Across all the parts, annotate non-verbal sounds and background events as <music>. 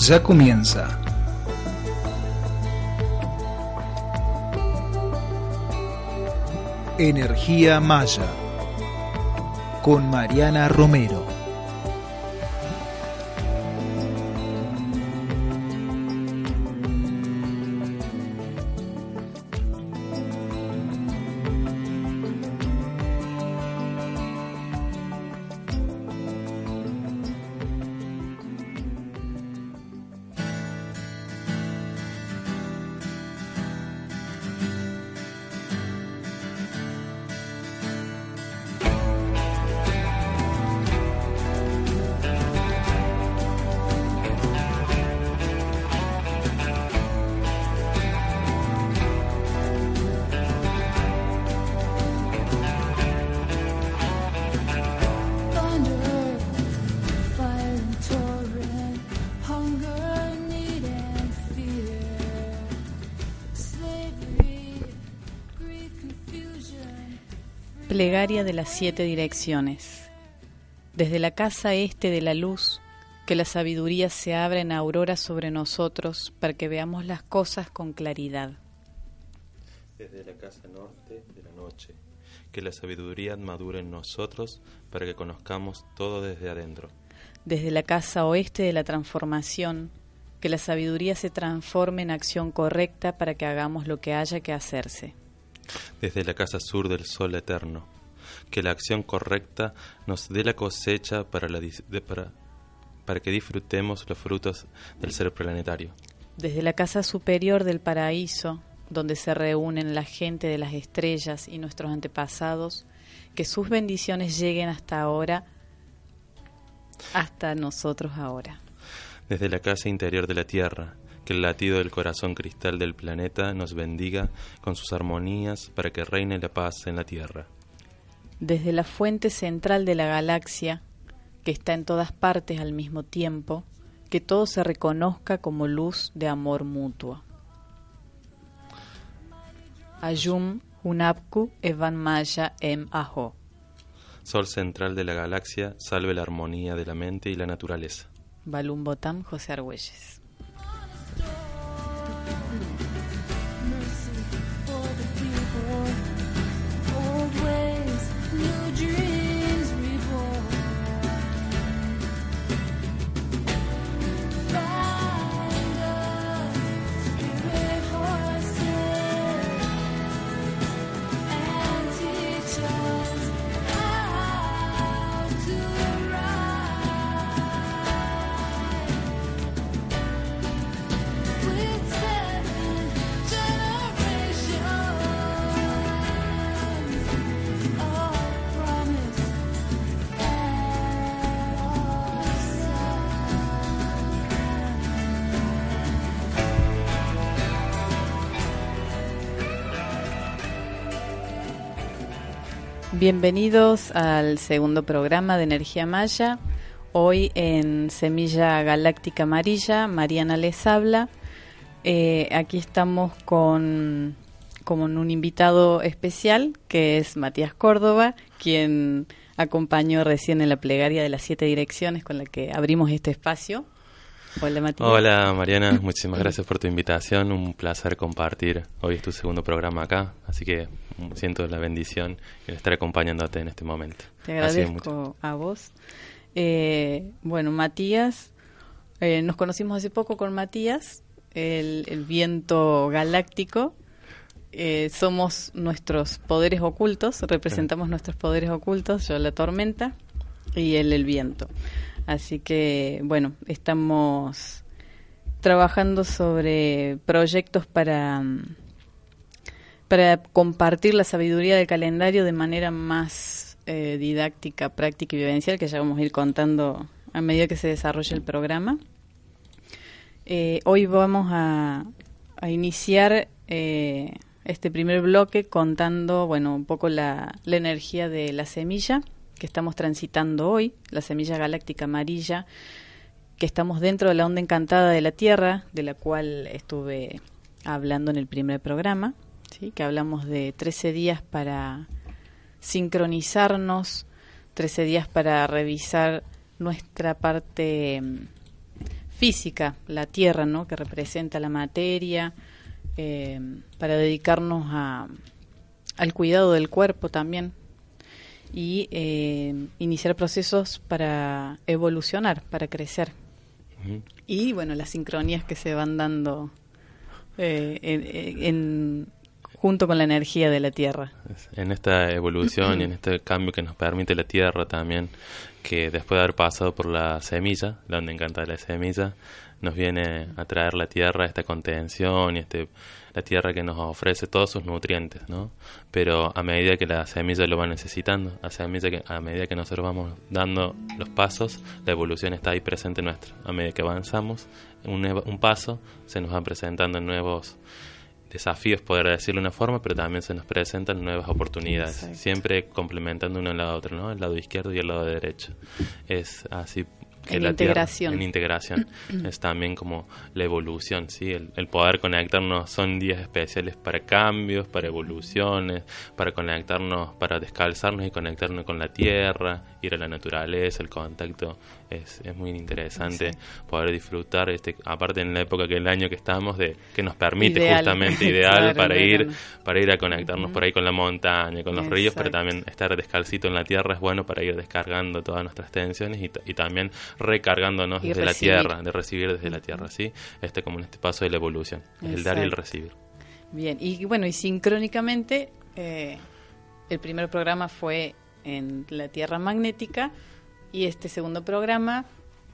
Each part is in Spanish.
Ya comienza. Energía Maya con Mariana Romero. Siete direcciones. Desde la casa este de la luz, que la sabiduría se abra en aurora sobre nosotros para que veamos las cosas con claridad. Desde la casa norte de la noche, que la sabiduría madure en nosotros para que conozcamos todo desde adentro. Desde la casa oeste de la transformación, que la sabiduría se transforme en acción correcta para que hagamos lo que haya que hacerse. Desde la casa sur del sol eterno, que la acción correcta nos dé la cosecha para, la dis- de- para, para que disfrutemos los frutos del ser planetario. Desde la casa superior del paraíso, donde se reúnen la gente de las estrellas y nuestros antepasados, que sus bendiciones lleguen hasta ahora, hasta nosotros ahora. Desde la casa interior de la Tierra, que el latido del corazón cristal del planeta nos bendiga con sus armonías para que reine la paz en la Tierra. Desde la fuente central de la galaxia, que está en todas partes al mismo tiempo, que todo se reconozca como luz de amor mutuo. Ayum Hunapku Evan Maya Em Aho. Sol central de la galaxia, salve la armonía de la mente y la naturaleza. Balum Botam José Argüelles. Bienvenidos al segundo programa de Energía Maya. Hoy en Semilla Galáctica Amarilla, Mariana les habla. Eh, aquí estamos con, con un invitado especial que es Matías Córdoba, quien acompañó recién en la plegaria de las siete direcciones con la que abrimos este espacio. Hola Matías. Hola Mariana, <laughs> muchísimas gracias por tu invitación. Un placer compartir. Hoy es tu segundo programa acá, así que siento la bendición de estar acompañándote en este momento. Te agradezco a vos. Eh, bueno, Matías, eh, nos conocimos hace poco con Matías, el, el viento galáctico. Eh, somos nuestros poderes ocultos, representamos nuestros poderes ocultos, yo la tormenta y él el viento. Así que, bueno, estamos trabajando sobre proyectos para, para compartir la sabiduría del calendario de manera más eh, didáctica, práctica y vivencial, que ya vamos a ir contando a medida que se desarrolle el programa. Eh, hoy vamos a, a iniciar eh, este primer bloque contando, bueno, un poco la, la energía de la semilla que estamos transitando hoy, la semilla galáctica amarilla, que estamos dentro de la onda encantada de la Tierra, de la cual estuve hablando en el primer programa, ¿sí? que hablamos de 13 días para sincronizarnos, 13 días para revisar nuestra parte mm, física, la Tierra, ¿no? que representa la materia, eh, para dedicarnos a, al cuidado del cuerpo también y eh, iniciar procesos para evolucionar, para crecer. Y bueno, las sincronías que se van dando eh, en- en- junto con la energía de la Tierra. En esta evolución y en este cambio que nos permite la Tierra también, que después de haber pasado por la semilla, la onda encanta de la semilla, nos viene a traer la Tierra esta contención y este la Tierra que nos ofrece todos sus nutrientes, ¿no? Pero a medida que la semilla lo va necesitando, a medida que, a medida que nosotros vamos dando los pasos, la evolución está ahí presente nuestra. A medida que avanzamos un, un paso, se nos van presentando nuevos desafíos, poder decirlo de una forma, pero también se nos presentan nuevas oportunidades, Exacto. siempre complementando uno al lado otro, ¿no? El lado izquierdo y el lado derecho. Es así que En la Tierra- integración. en integración. <clears throat> es también como la evolución, ¿sí? El, el poder conectarnos son días especiales para cambios, para evoluciones, para conectarnos, para descalzarnos y conectarnos con la Tierra, ir a la naturaleza, el contacto. Es, es muy interesante poder disfrutar, este aparte en la época que el año que estamos, de que nos permite Ideal. justamente <laughs> ideal Claro, para ir para ir a conectarnos por ahí con la montaña, con los ríos, pero también estar descalcito en la tierra es bueno para ir descargando todas nuestras tensiones y, y también recargándonos Y desde recibir. la tierra, de recibir desde la tierra, ¿sí? Este como en este paso de la evolución, el dar y el recibir. Bien, y bueno, y sincrónicamente, eh, el primer programa fue en la Tierra magnética y este segundo programa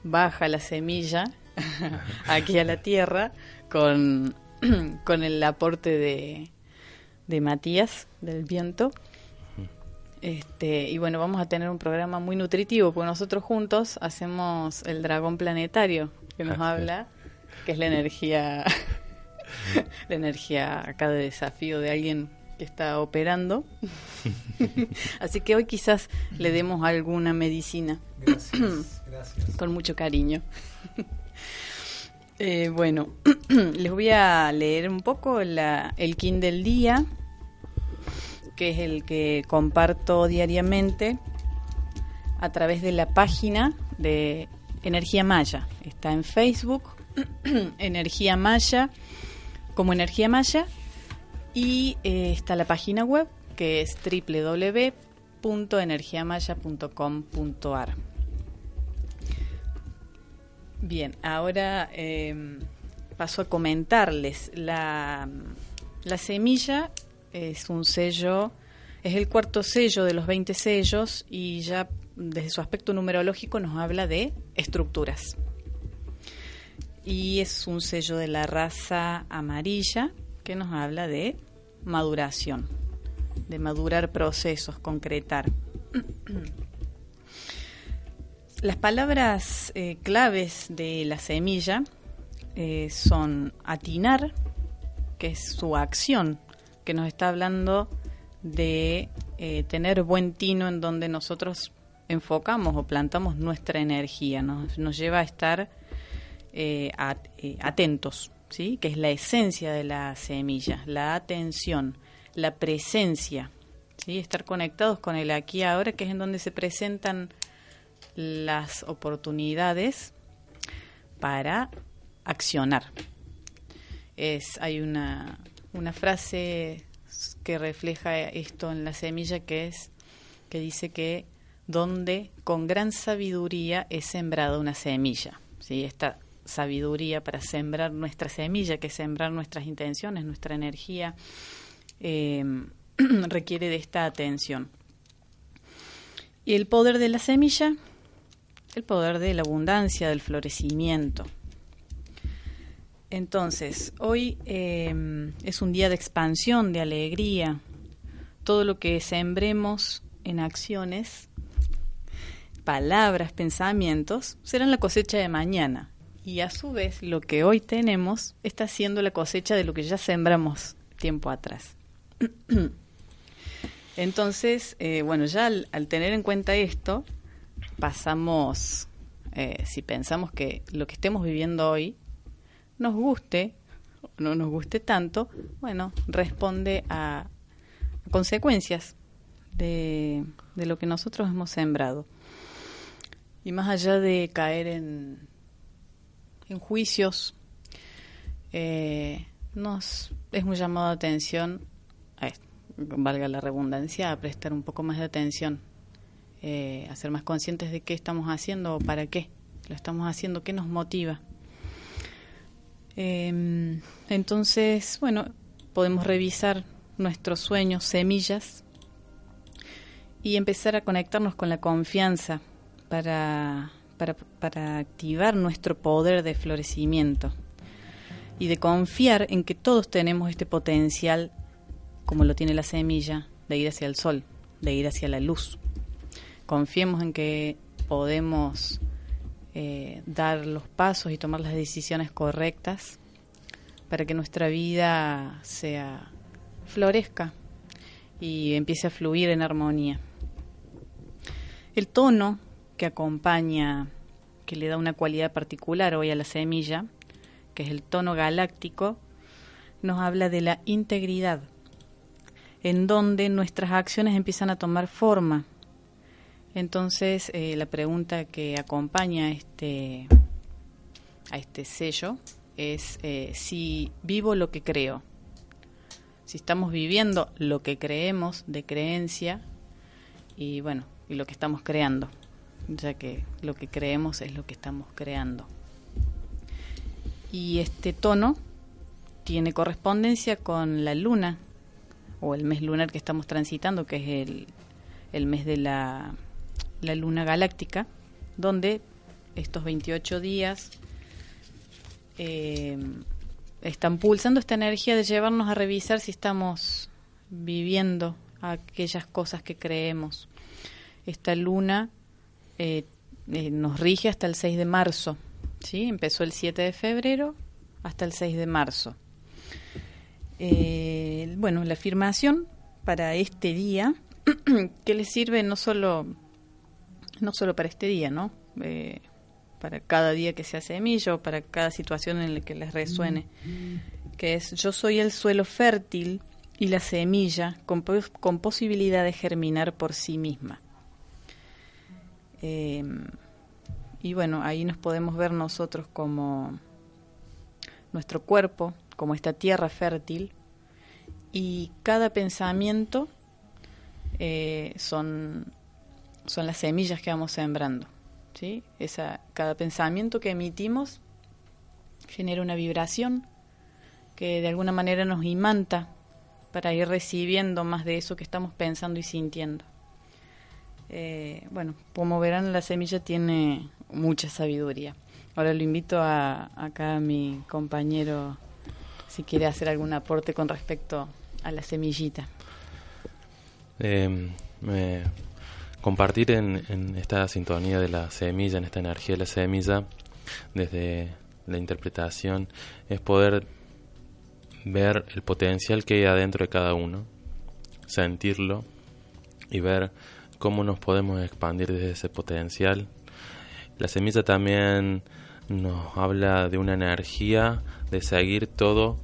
baja la semilla <laughs> aquí a la Tierra con, <clears throat> con el aporte de, de Matías del viento. Este, y bueno, vamos a tener un programa muy nutritivo, porque nosotros juntos hacemos el dragón planetario, que nos habla, que es la energía, <laughs> la energía acá de desafío de alguien que está operando. <laughs> Así que hoy quizás le demos alguna medicina Gracias, <clears throat> gracias. con mucho cariño. <laughs> Eh, bueno, <clears throat> les voy a leer un poco la- el kin del día, que es el que comparto diariamente a través de la página de Energía Maya. Está en Facebook, <clears throat> Energía Maya, como Energía Maya, y eh, está la página web que es www.energiamaya.com.ar. Bien, ahora eh, paso a comentarles. La, la semilla es un sello, es el cuarto sello de los 20 sellos y ya desde su aspecto numerológico nos habla de estructuras. Y es un sello de la raza amarilla que nos habla de maduración, de madurar procesos, concretar. <clears throat> Las palabras eh, claves de la semilla eh, son atinar, que es su acción, que nos está hablando de eh, tener buen tino en donde nosotros enfocamos o plantamos nuestra energía, nos, lleva a estar at- atentos, ¿sí? que es la esencia de la semilla, la atención, la presencia, ¿sí? estar conectados con el aquí y ahora, que es en donde se presentan las oportunidades para accionar. Es, hay una, una frase que refleja esto en la semilla que es que dice que donde con gran sabiduría es sembrada una semilla. ¿sí? Esta sabiduría para sembrar nuestra semilla, que sembrar nuestras intenciones, nuestra energía, eh, <clears throat> requiere de esta atención. Y el poder de la semilla, el poder de la abundancia, del florecimiento. Entonces, hoy eh, es un día de expansión, de alegría. Todo lo que sembremos en acciones, palabras, pensamientos, serán la cosecha de mañana. Y a su vez, lo que hoy tenemos está siendo la cosecha de lo que ya sembramos tiempo atrás. <clears throat> Entonces, eh, bueno, ya al, tener en cuenta esto, pasamos, eh, si pensamos que lo que estemos viviendo hoy nos guste o no nos guste tanto, bueno, responde a, a consecuencias de, de lo que nosotros hemos sembrado. Y más allá de caer en, en juicios, eh, nos es un llamado de atención, esto, valga la redundancia, a prestar un poco más de atención, eh, a ser más conscientes de qué estamos haciendo o para qué lo estamos haciendo, qué nos motiva. Eh, entonces, bueno, podemos revisar nuestros sueños, semillas, y empezar a conectarnos con la confianza para, para, para activar nuestro poder de florecimiento y de confiar en que todos tenemos este potencial, como lo tiene la semilla, de ir hacia el sol, de ir hacia la luz. Confiemos en que podemos eh, dar los pasos y tomar las decisiones correctas para que nuestra vida sea florezca y empiece a fluir en armonía. El tono que acompaña, que le da una cualidad particular hoy a la semilla, que es el tono galáctico, nos habla de la integridad, en donde nuestras acciones empiezan a tomar forma. Entonces, eh, la pregunta que acompaña a este, a este sello es eh, si vivo lo que creo, si estamos viviendo lo que creemos de creencia y bueno, y lo que estamos creando, ya que lo que creemos es lo que estamos creando. Y este tono tiene correspondencia con la luna o el mes lunar que estamos transitando, que es el, el mes de la, la luna galáctica, donde estos 28 días eh, están pulsando esta energía de llevarnos a revisar si estamos viviendo aquellas cosas que creemos. Esta luna eh, eh, nos rige hasta el 6 de marzo, ¿sí? Empezó el 7 de febrero hasta el 6 de marzo. Eh, bueno, la afirmación para este día, <clears throat> que le sirve no solo, no solo para este día, ¿no? Eh, para cada día que sea semilla o para cada situación en la que les resuene, que es yo soy el suelo fértil y la semilla con, con posibilidad de germinar por sí misma. Eh, y bueno, ahí nos podemos ver nosotros como nuestro cuerpo, como esta tierra fértil, y cada pensamiento eh, son, son las semillas que vamos sembrando. ¿sí? Esa, cada pensamiento que emitimos genera una vibración que de alguna manera nos imanta para ir recibiendo más de eso que estamos pensando y sintiendo. Eh, bueno, como verán, la semilla tiene mucha sabiduría. Ahora lo invito a acá a mi compañero si quiere hacer algún aporte con respecto a la semillita. Me- compartir en, en esta sintonía de la semilla, en esta energía de la semilla, desde la interpretación, es poder ver el potencial que hay adentro de cada uno, sentirlo y ver cómo nos podemos expandir desde ese potencial. La semilla también nos habla de una energía de seguir todo.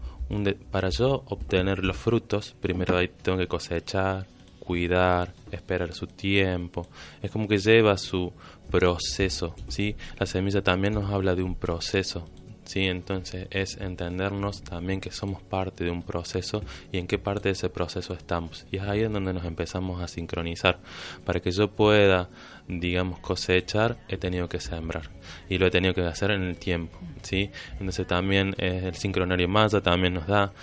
para yo obtener los frutos, primero ahí tengo que cosechar, cuidar, esperar su tiempo. Es como que lleva su proceso, ¿sí? La semilla también nos habla de un proceso, ¿sí? Entonces es entendernos también que somos parte de un proceso y en qué parte de ese proceso estamos. Y es ahí en donde nos empezamos a sincronizar. Para que yo pueda, digamos, cosechar, he tenido que sembrar. Y lo he tenido que hacer en el tiempo, ¿sí? Entonces también eh, el sincronario maya también nos da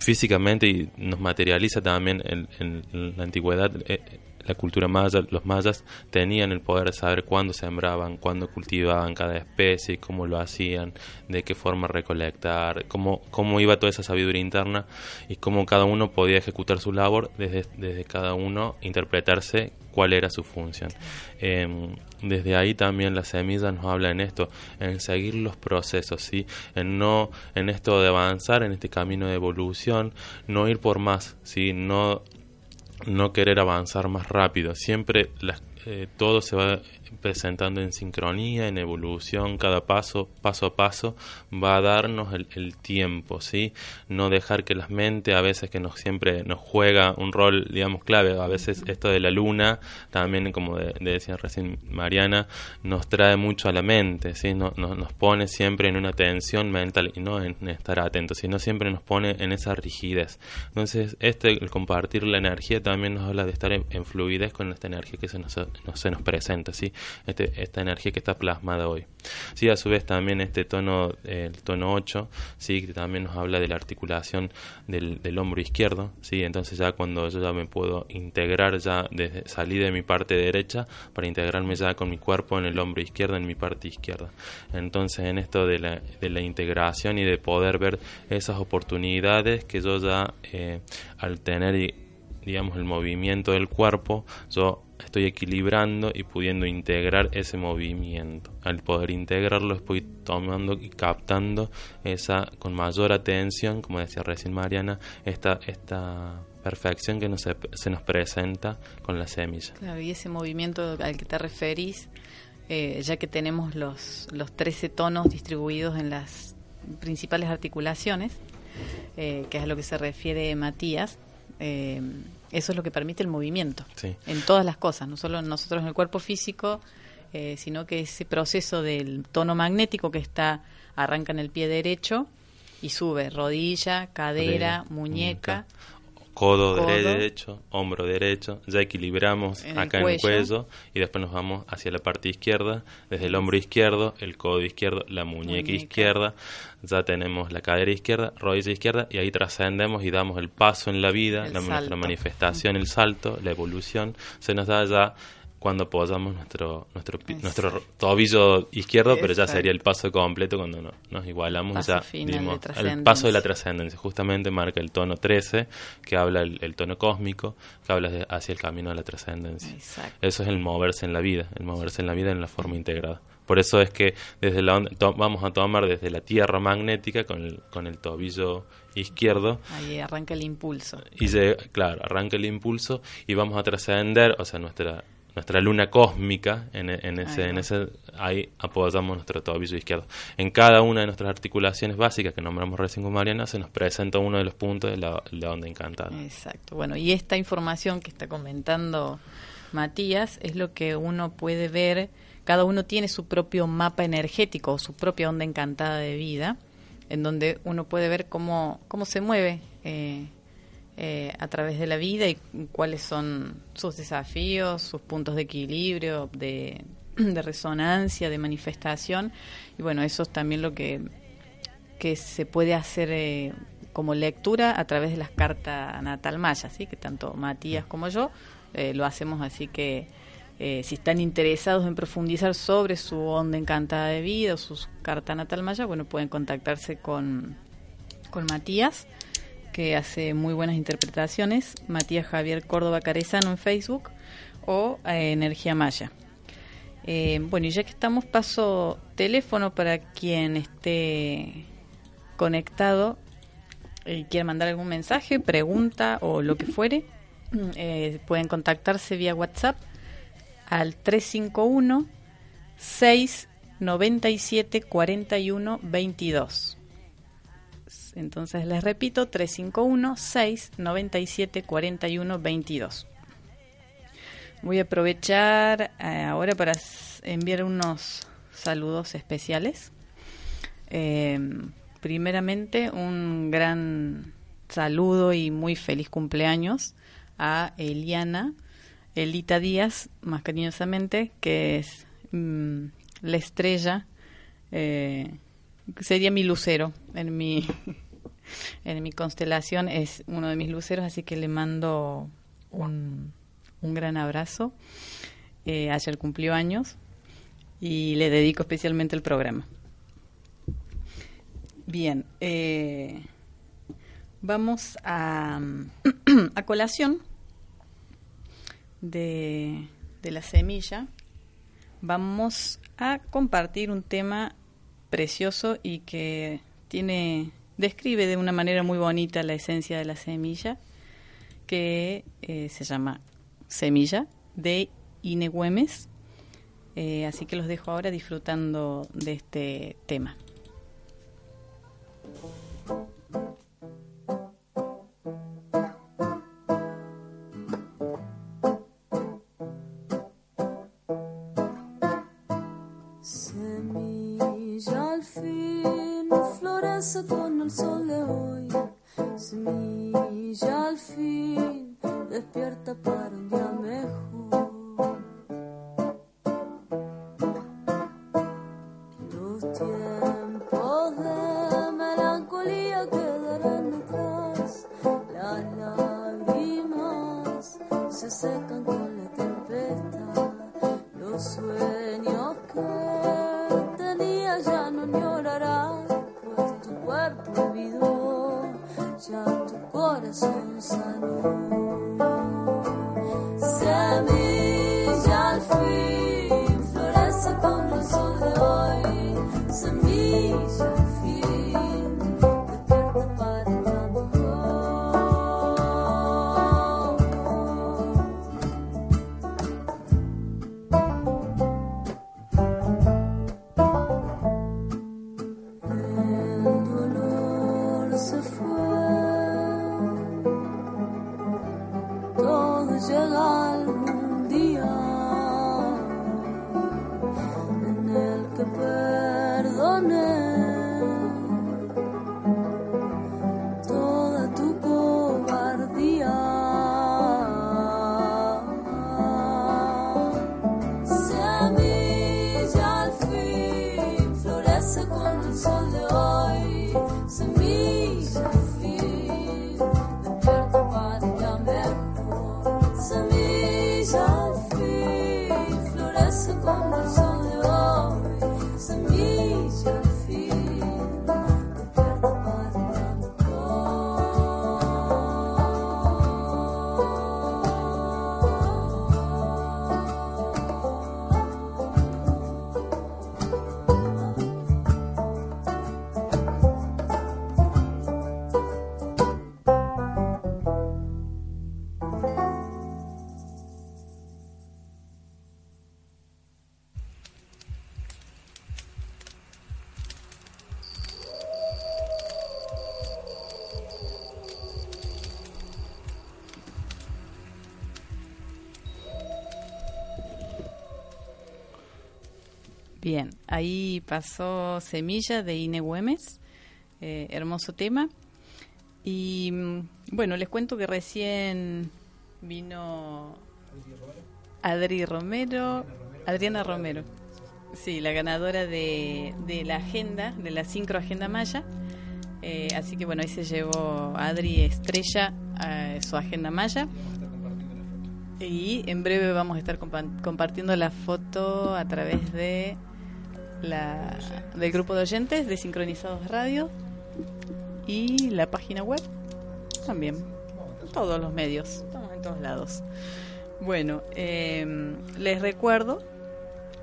físicamente y nos materializa también en, en la antigüedad eh, la cultura maya, los mayas tenían el poder de saber cuándo sembraban, cuándo cultivaban cada especie, cómo lo hacían, de qué forma recolectar, cómo, cómo iba toda esa sabiduría interna y cómo cada uno podía ejecutar su labor desde, desde cada uno interpretarse cuál era su función. Em, desde ahí también la semilla nos habla en esto, en seguir los procesos, ¿sí? en no en esto de avanzar en este camino de evolución, no ir por más, ¿sí? no no querer avanzar más rápido. Siempre las- eh, todo se va presentando en sincronía, en evolución, cada paso, paso a paso, va a darnos el, el tiempo, ¿sí? No dejar que las mentes, a veces que nos siempre nos juega un rol, digamos, clave, a veces esto de la luna, también como de, de decía recién Mariana, nos trae mucho a la mente, ¿sí? No- no- nos pone siempre en una tensión mental y no en estar atentos, sino siempre nos pone en esa rigidez. Entonces, este, el compartir la energía también nos habla de estar en, en fluidez con esta energía que se nos, no- se nos presenta, ¿sí? Este, esta energía que está plasmada hoy. Sí, a su vez también este tono, el tono 8, sí, que también nos habla de la articulación del, del hombro izquierdo, sí, entonces ya cuando yo ya me puedo integrar ya desde salí de mi parte derecha para integrarme ya con mi cuerpo en el hombro izquierdo, en mi parte izquierda. Entonces en esto de la, de la integración y de poder ver esas oportunidades que yo ya eh, al tener digamos el movimiento del cuerpo, yo estoy equilibrando y pudiendo integrar ese movimiento. Al poder integrarlo estoy tomando y captando esa con mayor atención, como decía recién Mariana, esta esta perfección que nos, se, nos presenta con la semilla. Claro, y ese movimiento al que te referís, eh, ya que tenemos los, los 13 tonos distribuidos en las principales articulaciones, eh, que es a lo que se refiere Matías, eh, eso es lo que permite el movimiento Sí. en todas las cosas, no solo nosotros en el cuerpo físico, eh, sino que ese proceso del tono magnético que está arranca en el pie derecho y sube rodilla, cadera, Cadera, muñeca, Codo, Codo. derecho, hombro derecho, ya equilibramos En el acá en el cuello. y después nos vamos hacia la parte izquierda, desde el hombro izquierdo, el codo izquierdo, la muñeca, Muñeca. izquierda, ya tenemos la cadera izquierda, rodilla izquierda y ahí trascendemos y damos el paso en la vida, la, nuestra manifestación, el salto, la evolución, se nos da ya cuando apoyamos nuestro nuestro pi- Exacto. nuestro tobillo izquierdo, pero ya Exacto. sería el paso completo cuando no- nos igualamos Paso ya final de dimos el paso de la trascendencia justamente marca el tono 13 que habla el, el tono cósmico que habla de- hacia el camino de la trascendencia Exacto. eso es el moverse en la vida el moverse en la vida en la forma integrada por eso es que desde la onda- to- vamos a tomar desde la tierra magnética con el, con el tobillo izquierdo Ahí arranca el impulso. y llega- claro, arranca el impulso y vamos a trascender, o sea, nuestra nuestra luna cósmica en, e- en ese en ese ahí apoyamos nuestro tobillo izquierdo. En cada una de nuestras articulaciones básicas que nombramos recién con Mariana se nos presenta uno de los puntos de la, la onda encantada. Exacto. Bueno, y esta información que está comentando Matías es lo que uno puede ver. Cada uno tiene su propio mapa energético o su propia onda encantada de vida, en donde uno puede ver cómo, cómo se mueve eh, eh, a través de la vida y cuáles son sus desafíos, sus puntos de equilibrio, de, resonancia, de manifestación. Y bueno, eso es también lo que que se puede hacer eh, como lectura a través de las cartas natal maya, ¿sí? que tanto Matías como yo eh, lo hacemos, así que eh, si están interesados en profundizar sobre su onda encantada de vida o sus cartas natal maya, bueno, pueden contactarse con, con Matías, que hace muy buenas interpretaciones, Matías Javier Córdoba Carezano en Facebook o eh, Energía Maya. Eh, bueno, y ya que estamos, paso teléfono para quien esté conectado y quiera mandar algún mensaje, pregunta o lo que fuere. Eh, pueden contactarse vía WhatsApp al 351 697 41 22. Entonces les repito, 351 697 41 22. Voy a aprovechar eh, ahora para enviar unos saludos especiales. Eh, primeramente, un gran saludo y muy feliz cumpleaños a Eliana, Elita Díaz, más cariñosamente, que es mm, la estrella, eh, sería mi lucero en mi, <laughs> en mi constelación, es uno de mis luceros, así que le mando un, un gran abrazo. Eh, ayer cumplió años y le dedico especialmente el programa. Bien, eh, vamos a, <clears throat> a colación de, de la semilla. Vamos a compartir un tema precioso y que tiene describe de una manera muy bonita la esencia de la semilla, que eh, se llama Semilla de Ine Güemes. Eh, así que los dejo ahora disfrutando de este tema. Todo ahí pasó Semilla de Ine Güemes, eh, hermoso tema. Y mm, bueno, les cuento que recién vino Adri Romero, Adriana Romero, sí, la ganadora de, la agenda, de la Sincro Agenda Maya. Eh, así que bueno, ahí se llevó Adri Estrella a su Agenda Maya. Y en breve vamos a estar compa- compartiendo la foto a través de la, del grupo de oyentes de Sincronizados Radio y la página web también. Todos los medios, estamos en todos lados. Bueno, eh, les recuerdo,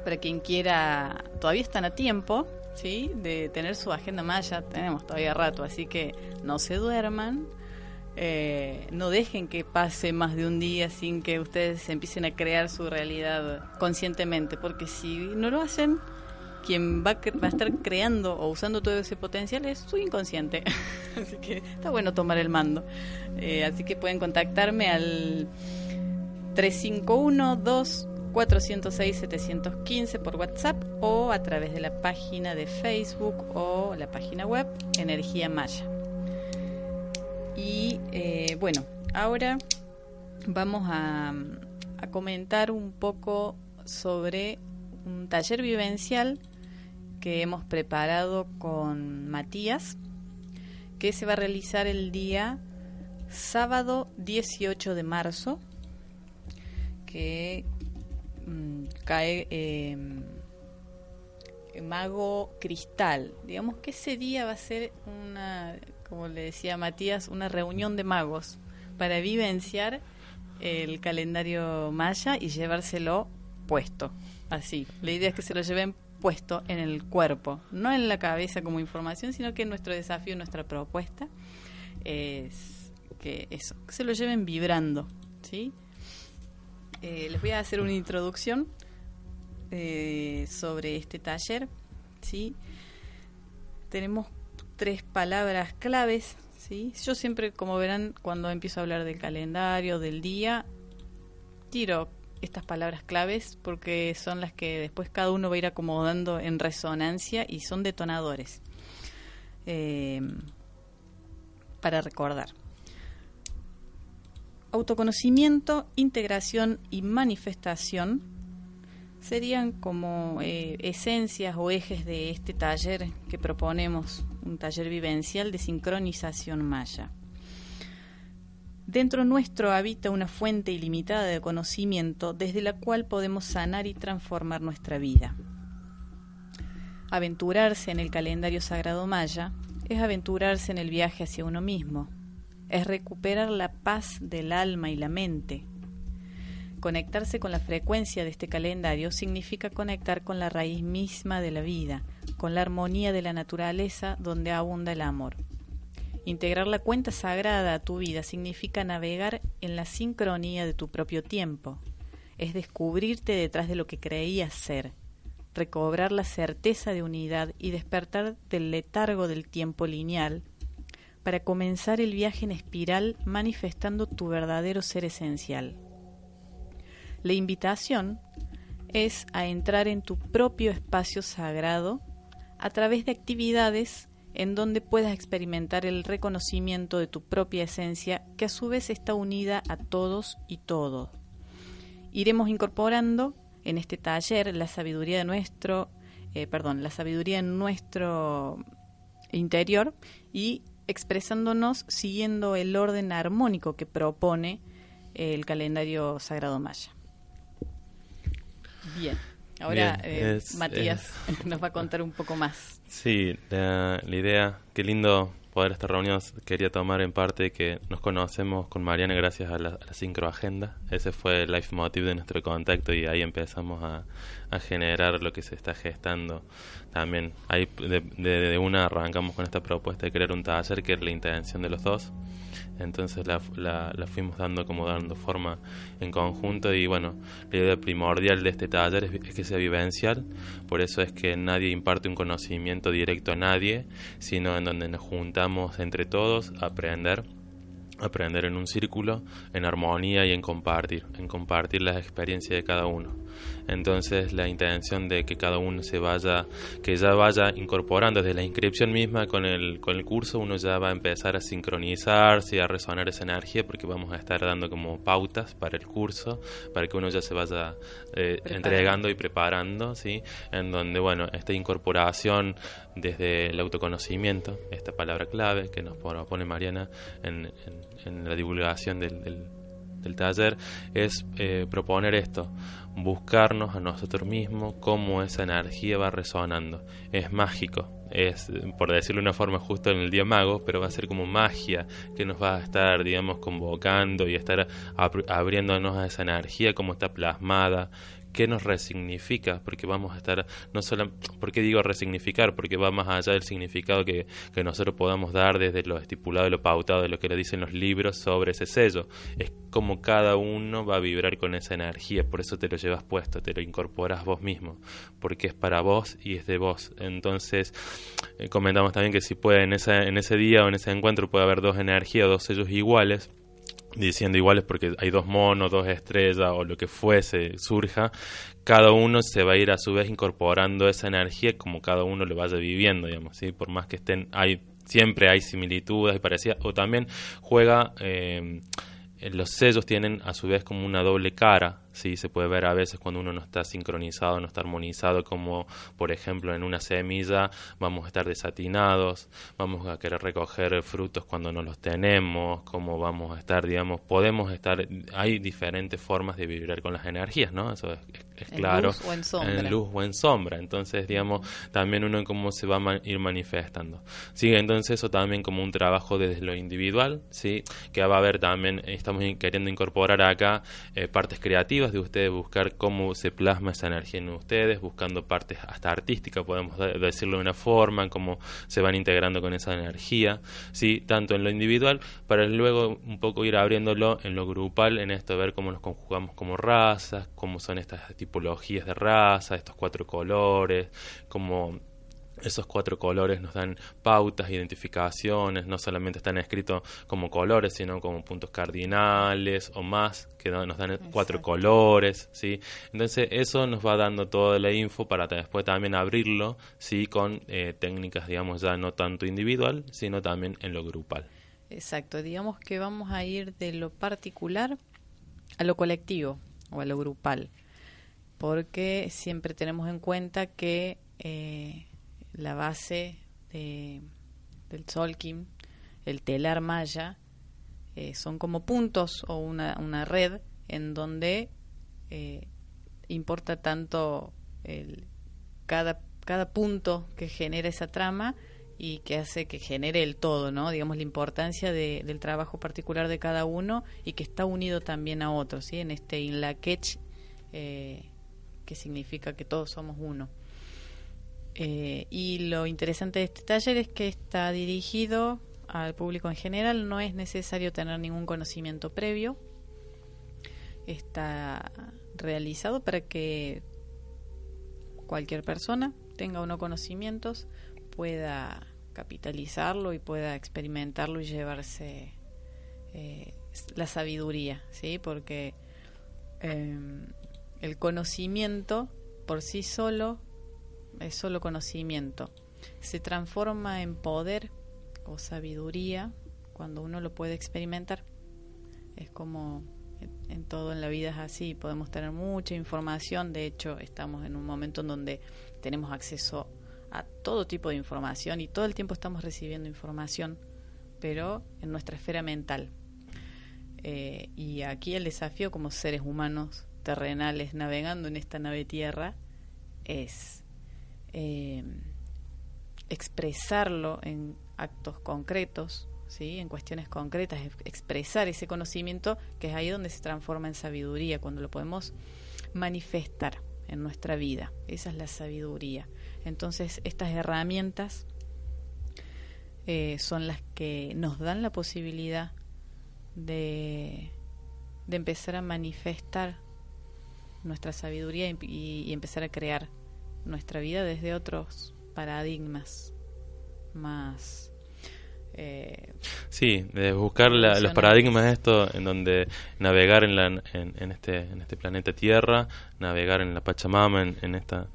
para quien quiera, todavía están a tiempo, ¿sí? De tener su agenda maya, tenemos todavía rato, así que no se duerman. Eh, no dejen que pase más de un día sin que ustedes empiecen a crear su realidad conscientemente, porque si no lo hacen, quien va va a estar creando o usando todo ese potencial es su inconsciente. <laughs> así que está bueno tomar el mando. Eh, así que pueden contactarme al 351-2406-715 por WhatsApp o a través de la página de Facebook o la página web Energía Maya. Y eh, bueno, ahora vamos a comentar un poco sobre un taller vivencial que hemos preparado con Matías, que se va a realizar el día sábado 18 de marzo, que mm, cae em, mago cristal. Digamos que ese día va a ser una, como le decía Matías, una reunión de magos para vivenciar el calendario maya y llevárselo puesto, así. La idea es que se lo lleven puesto en el cuerpo, no en la cabeza como información, sino que nuestro desafío, nuestra propuesta es que eso, se lo lleven vibrando, ¿sí? Eh, les voy a hacer una introducción eh, sobre este taller, ¿sí? Tenemos tres palabras claves ¿sí? Yo siempre, como verán, cuando empiezo a hablar del calendario, del día, tiro estas palabras claves porque son las que después cada uno va a ir acomodando en resonancia y son detonadores eh, para recordar. Autoconocimiento, integración y manifestación serían como eh, esencias o ejes de este taller que proponemos, un taller vivencial de sincronización maya. Dentro nuestro habita una fuente ilimitada de conocimiento desde la cual podemos sanar y transformar nuestra vida. Aventurarse en el calendario sagrado maya es aventurarse en el viaje hacia uno mismo, es recuperar la paz del alma y la mente, Conectarse con la frecuencia de este calendario significa conectar con la raíz misma de la vida, con la armonía de la naturaleza donde abunda el amor. Integrar la cuenta sagrada a tu vida significa navegar en la sincronía de tu propio tiempo, es descubrirte detrás de lo que creías ser, recobrar la certeza de unidad y despertar del letargo del tiempo lineal para comenzar el viaje en espiral manifestando tu verdadero ser esencial. La invitación es a entrar en tu propio espacio sagrado a través de actividades en donde puedas experimentar el reconocimiento de tu propia esencia que a su vez está unida a todos y todo. Iremos incorporando en este taller la sabiduría de nuestro, eh, perdón, la sabiduría en nuestro interior y expresándonos siguiendo el orden armónico que propone el calendario sagrado maya. Bien. Ahora eh, Matías <laughs> nos va a contar un poco más. Sí, la, idea, qué lindo poder esta reunión quería tomar en parte que nos conocemos con Mariana gracias a la, a sincroagenda. Ese fue el life motive de nuestro contacto y ahí empezamos a, generar lo que se está gestando. También ahí de, de, una arrancamos con esta propuesta de crear un taller que es la intención de los dos entonces la, la, fuimos dando como dando forma en conjunto y bueno, la idea primordial de este taller es, que sea vivencial, por eso es que nadie imparte un conocimiento directo a nadie, sino en donde nos juntamos entre todos aprender aprender en un círculo, en armonía y en compartir, en compartir las experiencias de cada uno. Entonces la intención de que cada uno se vaya, que ya vaya incorporando desde la inscripción misma con el, con el curso, uno ya va a empezar a sincronizarse y a resonar esa energía porque vamos a estar dando como pautas para el curso, para que uno ya se vaya eh, entregando y preparando, ¿sí? En donde, bueno, esta incorporación desde el autoconocimiento, esta palabra clave que nos pone Mariana en, en, la divulgación del, del, taller, es eh, proponer esto, buscarnos a nosotros mismos, cómo esa energía va resonando. Es mágico, es, por decirlo de una forma, justo en el día mago, pero va a ser como magia que nos va a estar, digamos, convocando y estar abriéndonos a esa energía como está plasmada qué nos resignifica, porque vamos a estar, no solo, ¿por qué digo resignificar? Porque va más allá del significado que, que nosotros podamos dar desde lo estipulado lo pautado de lo que le dicen los libros sobre ese sello. Es como cada uno va a vibrar con esa energía, por eso te lo llevas puesto, te lo incorporas vos mismo, porque es para vos y es de vos. Entonces, eh, comentamos también que si puede en, esa, en ese día o en ese encuentro puede haber dos energías, dos sellos iguales, diciendo iguales porque hay dos monos, dos estrellas o lo que fuese surja, cada uno se va a ir a su vez incorporando esa energía como cada uno lo vaya viviendo, digamos, ¿sí? por más que estén, hay siempre hay similitudes y parecidas, o también juega, eh, los sellos tienen a su vez como una doble cara, sí se puede ver a veces cuando uno no está sincronizado, no está armonizado, como por ejemplo en una semilla vamos a estar desatinados, vamos a querer recoger frutos cuando no los tenemos, como vamos a estar, digamos, podemos estar, hay diferentes formas de vibrar con las energías, ¿no? Eso es, claro. En luz o en sombra. En luz o en sombra. Entonces, digamos, también uno cómo se va a ir manifestando. Sí, entonces eso también como un trabajo desde lo individual, ¿sí? Que va a haber también, estamos queriendo incorporar acá eh, partes creativas de ustedes, buscar cómo se plasma esa energía en ustedes, buscando partes hasta artísticas, podemos decirlo de una forma, cómo se van integrando con esa energía, ¿sí? Tanto en lo individual, para luego un poco ir abriéndolo en lo grupal, en esto de ver cómo nos conjugamos como razas, cómo son estas tipologías de raza, estos cuatro colores, cómo esos cuatro colores nos dan pautas, identificaciones, no solamente están escritos como colores, sino como puntos cardinales o más, que nos dan cuatro colores, ¿sí? Entonces eso nos va dando toda la info para después también abrirlo, ¿sí? Con eh, técnicas, digamos, ya no tanto individual, sino también en lo grupal. Exacto, digamos que vamos a ir de lo particular a lo colectivo o a lo grupal, porque siempre tenemos en cuenta que... Eh, la base de, del Solkim, el telar maya, eh, son como puntos o una, una red en donde eh, importa tanto el, cada, cada punto que genera esa trama y que hace que genere el todo, ¿no? Digamos, la importancia de, del trabajo particular de cada uno y que está unido también a otros, ¿sí? En este Inlakech, eh, que significa que todos somos uno. Eh, y lo interesante de este taller es que está dirigido al público en general, no es necesario tener ningún conocimiento previo. Está realizado para que cualquier persona tenga unos conocimientos, pueda capitalizarlo y pueda experimentarlo y llevarse eh, la sabiduría, ¿sí? Porque em, el conocimiento por sí solo es solo conocimiento. Se transforma en poder o sabiduría cuando uno lo puede experimentar. Es como en todo en la vida es así, podemos tener mucha información, de hecho estamos en un momento en donde tenemos acceso a todo tipo de información y todo el tiempo estamos recibiendo información, pero en nuestra esfera mental. Eh, y aquí el desafío como seres humanos terrenales navegando en esta nave tierra es eh, expresarlo en actos concretos, ¿sí? en cuestiones concretas, expresar ese conocimiento que es ahí donde se transforma en sabiduría, cuando lo podemos manifestar en nuestra vida. Esa es la sabiduría. Entonces, estas herramientas eh, son las que nos dan la posibilidad de, de empezar a manifestar nuestra sabiduría y empezar a crear nuestra vida desde otros paradigmas más eh, sí de buscar los paradigmas esto en donde navegar en, la, en, este en este planeta Tierra navegar en la Pachamama en, en esta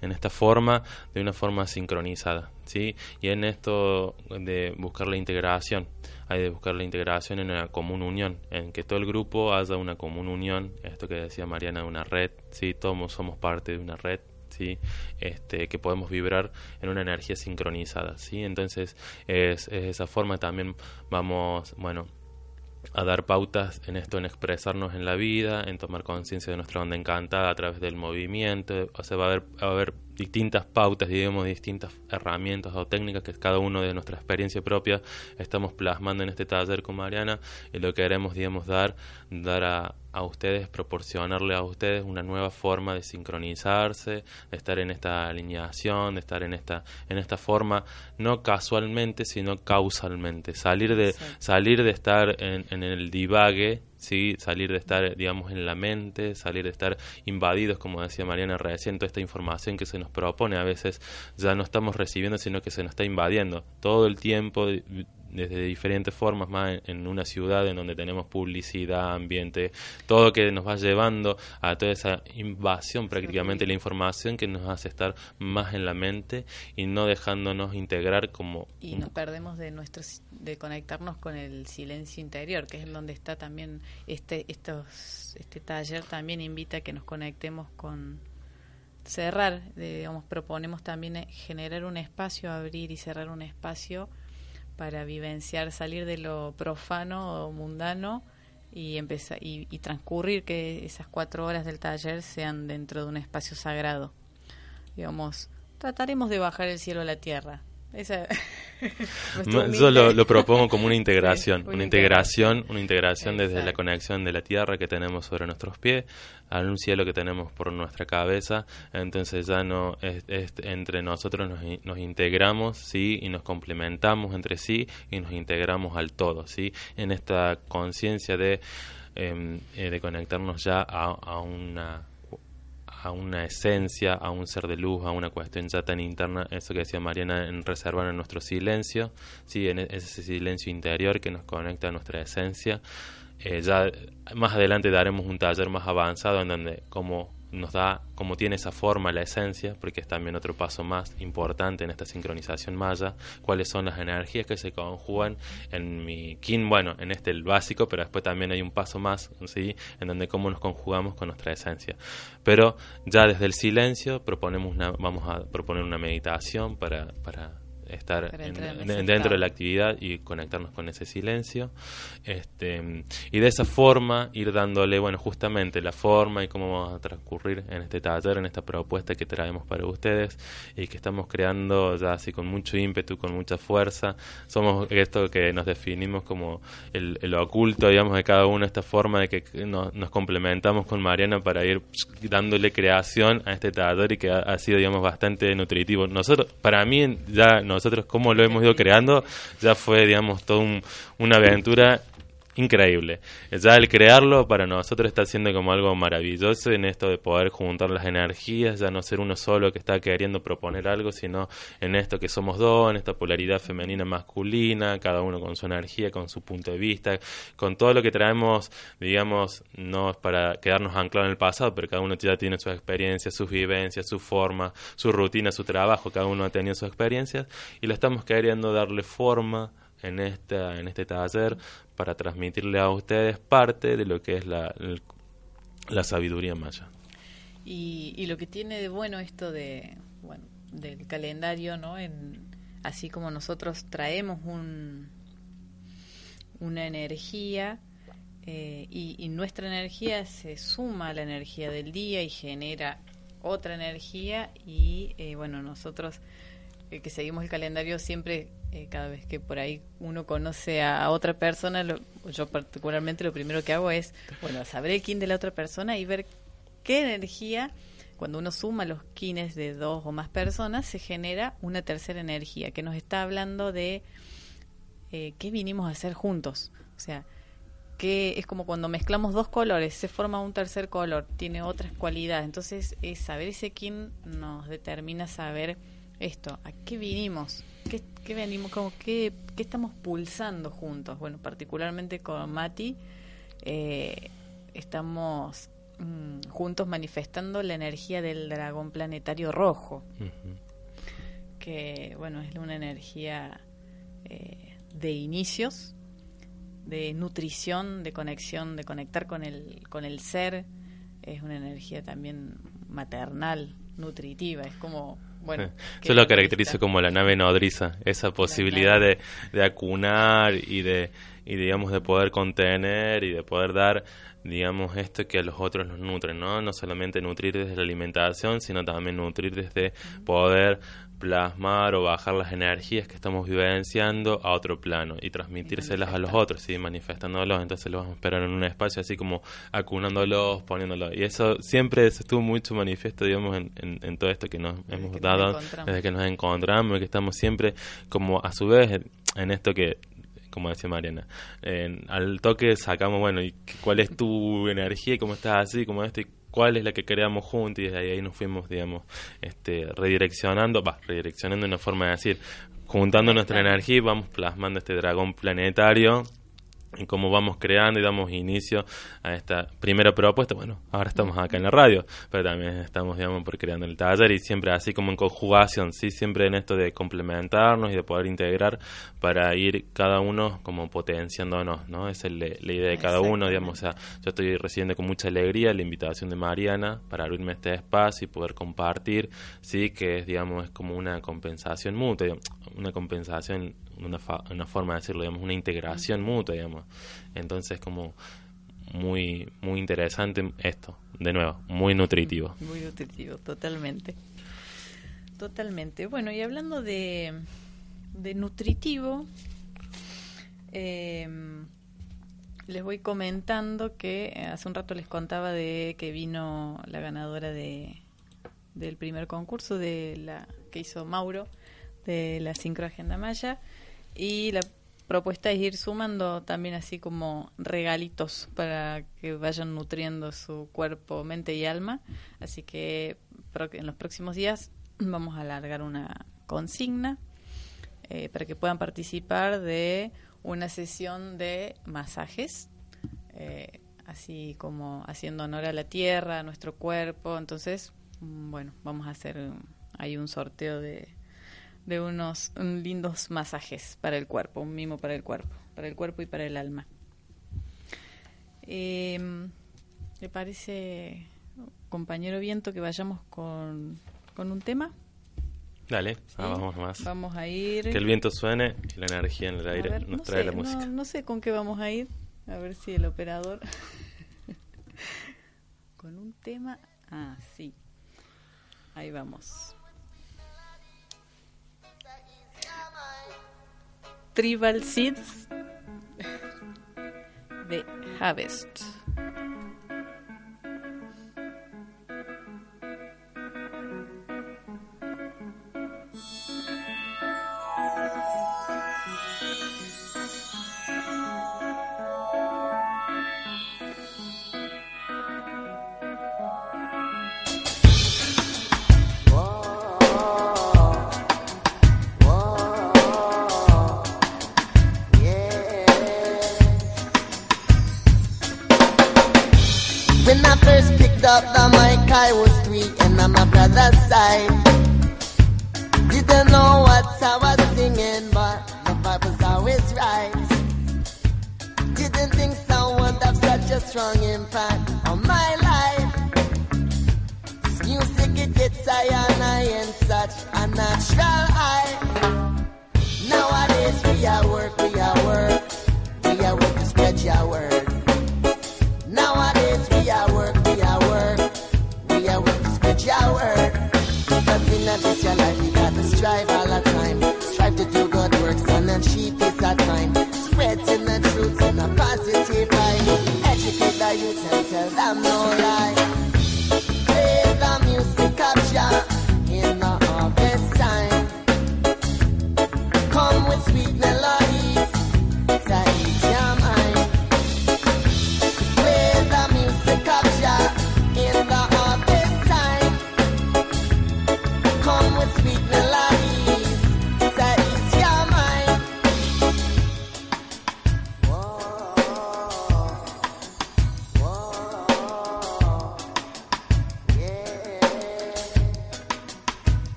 en esta forma de una forma sincronizada sí y en esto de buscar la integración hay de buscar la integración en una común unión en que todo el grupo haya una común unión esto que decía Mariana de una red sí todos somos parte de una red ¿sí? Este, que podemos vibrar en una energía sincronizada, ¿sí? Entonces, es, es esa forma también vamos, bueno, a dar pautas en esto, en expresarnos en la vida, en tomar conciencia de nuestra onda encantada a través del movimiento, o sea, va a haber, va a haber distintas pautas, digamos, distintas herramientas o técnicas que cada uno de nuestra experiencia propia estamos plasmando en este taller con Mariana y lo que queremos, digamos, dar, dar a, a ustedes, proporcionarle a ustedes una nueva forma de sincronizarse, de estar en esta alineación, de estar en esta, en esta forma, no casualmente, sino causalmente, salir de, salir de estar en, en el divague ¿sí? salir de estar, digamos, en la mente, salir de estar invadidos, como decía Mariana recién, toda esta información que se nos propone a veces ya no estamos recibiendo, sino que se nos está invadiendo todo el tiempo desde diferentes formas, más en, una ciudad en donde tenemos publicidad, ambiente, todo que nos va llevando a toda esa invasión prácticamente la información que nos hace estar más en la mente y no dejándonos integrar como... Y nos perdemos de, nuestro, de conectarnos con el silencio interior, que es donde está también este, estos, este taller también invita a que nos conectemos con cerrar, digamos, proponemos también eh, generar un espacio, abrir y cerrar un espacio para vivenciar, salir de lo profano o mundano y empezar y, transcurrir que esas cuatro horas del taller sean dentro de un espacio sagrado. Digamos, trataremos de bajar el cielo a la tierra, <laughs> <laughs> Yo lo, propongo como una integración, una integración, una integración desde la conexión de la tierra que tenemos sobre nuestros pies al un cielo que tenemos por nuestra cabeza. Entonces ya no es, entre nosotros nos, nos, integramos, sí, y nos complementamos entre sí y nos integramos al todo, sí, en esta conciencia de em, eh, de conectarnos ya a una a una esencia, a un ser de luz, a una cuestión ya tan interna, eso que decía Mariana, en reservar en nuestro silencio, ¿sí? en e-, ese silencio interior que nos conecta a nuestra esencia. Eh, ya más adelante daremos un taller más avanzado en donde como nos da, como tiene esa forma la esencia, porque es también otro paso más importante en esta sincronización maya, cuáles son las energías que se conjugan en mi kin, bueno, en este el básico, pero después también hay un paso más, ¿sí? En donde cómo nos conjugamos con nuestra esencia. Pero ya desde el silencio proponemos una, vamos a proponer una meditación para, para estar dentro de la actividad y conectarnos con ese silencio. Este, y de esa forma ir dándole, bueno, justamente la forma y cómo vamos a transcurrir en este taller, en esta propuesta que traemos para ustedes y que estamos creando ya así con mucho ímpetu, con mucha fuerza. Somos esto que nos definimos como el, oculto, digamos, de cada uno, esta forma de que nos, complementamos con Mariana para ir dándole creación a este taller y que ha, sido, digamos, bastante nutritivo. Nosotros, para mí, ya nos nosotros cómo lo hemos ido creando, ya fue, digamos, toda una aventura increíble. Ya el crearlo para nosotros está siendo como algo maravilloso en esto de poder juntar las energías, ya no ser uno solo que está queriendo proponer algo, sino en esto que somos dos, en esta polaridad femenina masculina, cada uno con su energía, con su punto de vista, con todo lo que traemos, digamos, no es para quedarnos anclados en el pasado, pero cada uno ya tiene sus experiencias, sus vivencias, su forma, su rutina, su trabajo, cada uno ha tenido sus experiencias y lo estamos queriendo darle forma en, esta, en este taller para transmitirle a ustedes parte de lo que es la, la sabiduría maya. Y, y, lo que tiene de bueno esto de, bueno, del calendario, ¿no? En, así como nosotros traemos un, una energía eh, y, nuestra energía se suma a la energía del día y genera otra energía y eh, bueno, nosotros eh, que seguimos el calendario siempre eh, cada vez que por ahí uno conoce a, otra persona, yo particularmente lo primero que hago es, bueno, saber el kin de la otra persona y ver qué energía, cuando uno suma los kines de dos o más personas, se genera una tercera energía que nos está hablando de eh, qué vinimos a hacer juntos. O sea, que es como cuando mezclamos dos colores, se forma un tercer color, tiene otras cualidades. Entonces, es saber ese kin nos determina saber esto, a qué vinimos, qué, venimos, como qué, qué, estamos pulsando juntos. Bueno, particularmente con Mati, eh, estamos mm, juntos manifestando la energía del dragón planetario rojo, que bueno, es una energía eh, de inicios, de nutrición, de conexión, de conectar con el, con el ser, es una energía también maternal, nutritiva, es como bueno, Eso lo caracteriza como la nave nodriza, esa posibilidad de, de, acunar y de, y digamos de poder contener y de poder dar digamos esto que a los otros nos nutren, ¿no? No solamente nutrir desde la alimentación, sino también nutrir desde poder plasmar o bajar las energías que estamos vivenciando a otro plano y transmitírselas a los otros, ¿sí? manifestándolos, entonces los vamos a esperar en un espacio así como acunándolos, poniéndolos. Y eso siempre estuvo mucho manifiesto, digamos, en, en, todo esto que nos hemos dado desde que nos encontramos, que estamos siempre como a su vez en esto que como decía Mariana. al toque sacamos, bueno, ¿y ¿cuál es tu energía? ¿Cómo estás así? ¿Cómo esto? Cuál es la que creamos juntos y desde ahí nos fuimos, digamos, este, redireccionando, va, redireccionando una forma de decir, juntando nuestra energía y vamos plasmando este dragón planetario y cómo vamos creando y damos inicio a esta primera propuesta. Bueno, ahora estamos acá en la radio, pero también estamos, digamos, por creando el taller y siempre así como en conjugación, sí, siempre en esto de complementarnos y de poder integrar para ir cada uno como potenciándonos, ¿no? Esa es la, idea de cada uno, digamos, o sea, yo estoy recibiendo con mucha alegría la invitación de Mariana para abrirme este espacio y poder compartir, sí, que es, digamos, es como una compensación mutua, una compensación una, una forma de decirlo, digamos, una integración mutua, digamos. Entonces, como muy, muy interesante esto, de nuevo, muy nutritivo. Muy nutritivo, totalmente. Totalmente. Bueno, y hablando de, de nutritivo, em, les voy comentando que hace un rato les contaba de que vino la ganadora de del primer concurso de la que hizo Mauro de la Sincro Agenda Maya y la propuesta es ir sumando también así como regalitos para que vayan nutriendo su cuerpo, mente y alma. Así que en los próximos días vamos a alargar una consigna eh, para que puedan participar de una sesión de masajes, eh, así como haciendo honor a la tierra, a nuestro cuerpo. Entonces, mm, bueno, vamos a hacer ahí un sorteo de, de unos lindos masajes para el cuerpo, un mimo para el cuerpo, para el cuerpo y para el alma. Eh, ¿Le parece, compañero Viento, que vayamos con, con un tema? Dale, vamos más. Vamos a ir. Que el viento suene y la energía en el aire nos trae la música. No, no sé con qué vamos a ir. A ver si el operador. <laughs> con un tema. Ah, sí. Ahí vamos. Tribal Seeds de Harvest. I was three and on my brother's side. Didn't know what I was singing, but the was always right. Didn't think someone would have such a strong impact on my life. This music, it gets higher and higher and such a natural high. Nowadays we are work, we are work,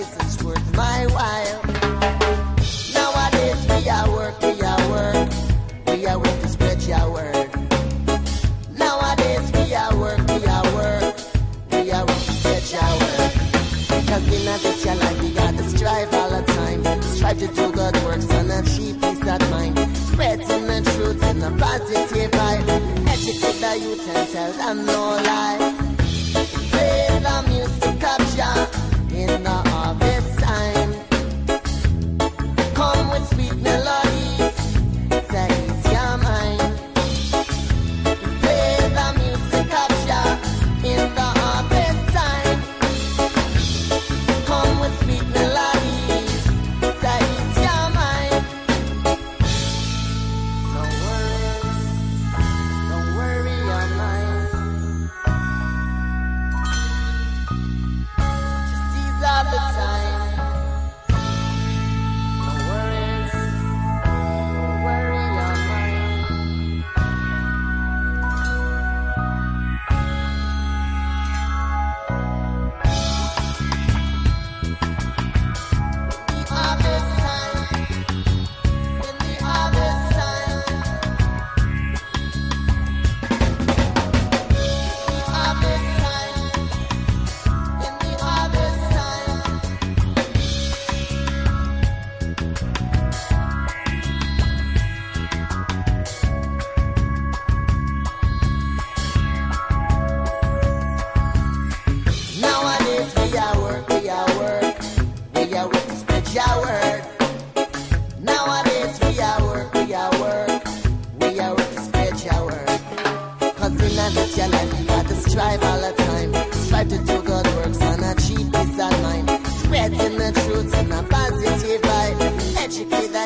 price that's worth my while. Nowadays we are work, we are work, we are work to spread your word. Nowadays we are work, we are work, we are work to spread your word. Cause in a this your life, you gotta strive all the time. Strive to do good works and achieve peace of mind. Spreading the truth in a positive light. Educate the youth and tell them no lie.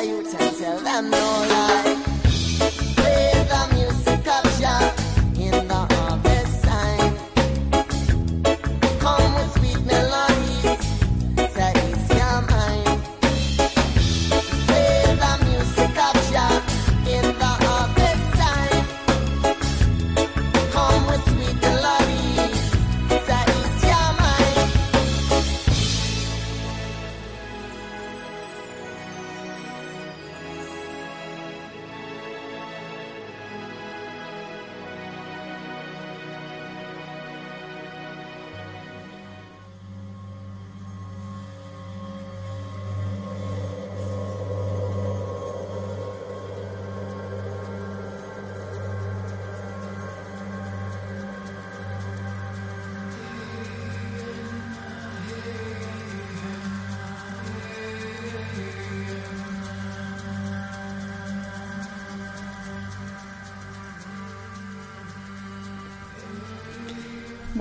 Youth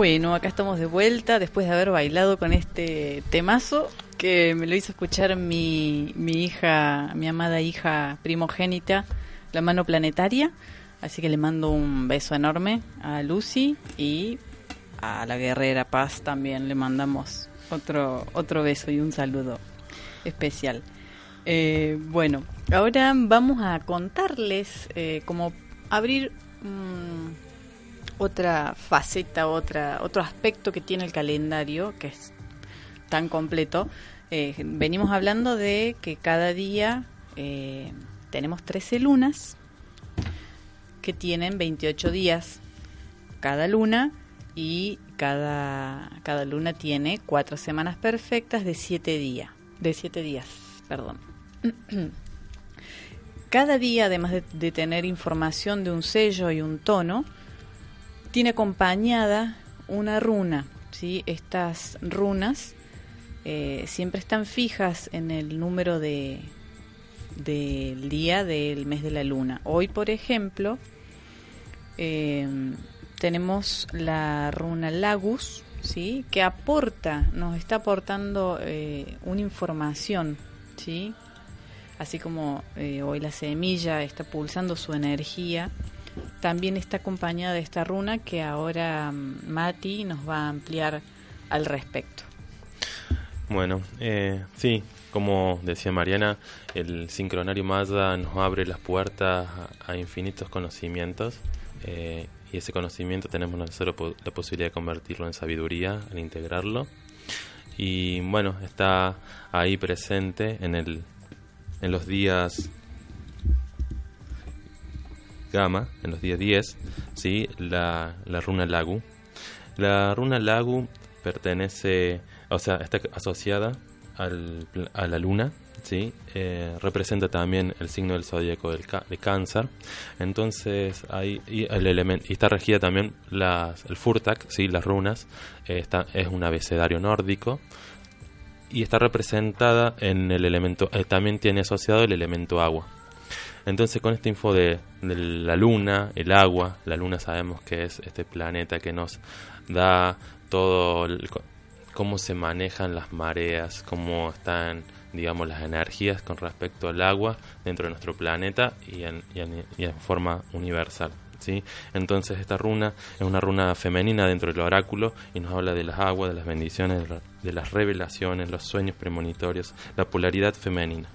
Bueno, acá estamos de vuelta después de haber bailado con este temazo que me lo hizo escuchar mi, mi hija, mi amada hija primogénita, la mano planetaria. Así que le mando un beso enorme a Lucy y a la guerrera Paz también le mandamos otro, otro beso y un saludo especial. Eh, bueno, ahora vamos a contarles eh, cómo abrir mm, otra faceta, otra, otro aspecto que tiene el calendario, que es tan completo. Eh, venimos hablando de que cada día eh, tenemos 13 lunas que tienen 28 días cada luna y cada, cada luna tiene cuatro semanas perfectas de 7 días, de 7 días, perdón. <clears throat> Cada día, además de, de tener información de un sello y un tono, tiene acompañada una runa. ¿sí? Estas runas eh, siempre están fijas en el número de del día del mes de la luna. Hoy, por ejemplo, eh, tenemos la runa Lagus, ¿sí? que aporta, nos está aportando eh, una información, ¿sí? así como hoy la semilla está pulsando su energía, también está acompañada de esta runa que ahora mm, Mati nos va a ampliar al respecto. Bueno, eh, sí, como decía Mariana, el sincronario Maya nos abre las puertas a, infinitos conocimientos eh, y ese conocimiento tenemos nosotros la posibilidad de convertirlo en sabiduría, en integrarlo. Y bueno, está ahí presente en, el, en los días gamma, en los días 10, ¿sí? la, la runa Lagu. La runa Lagu pertenece, o sea, está asociada al, a la luna, ¿sí? Eh, representa también el signo del zodíaco del de cáncer. Entonces, ahí, y, el elemento, y está regida también las, el Furtak, ¿sí? las runas, eh, está, es un abecedario nórdico. Y está representada en el elemento, eh, también tiene asociado el elemento agua. Entonces con esta info de, la luna, el agua, la luna sabemos que es este planeta que nos da todo, cómo se manejan las mareas, cómo están, digamos, las energías con respecto al agua dentro de nuestro planeta y en, y en- forma universal. ¿sí? Entonces esta runa es una runa femenina dentro del oráculo y nos habla de las aguas, de las bendiciones, de las revelaciones, los sueños premonitorios, la polaridad femenina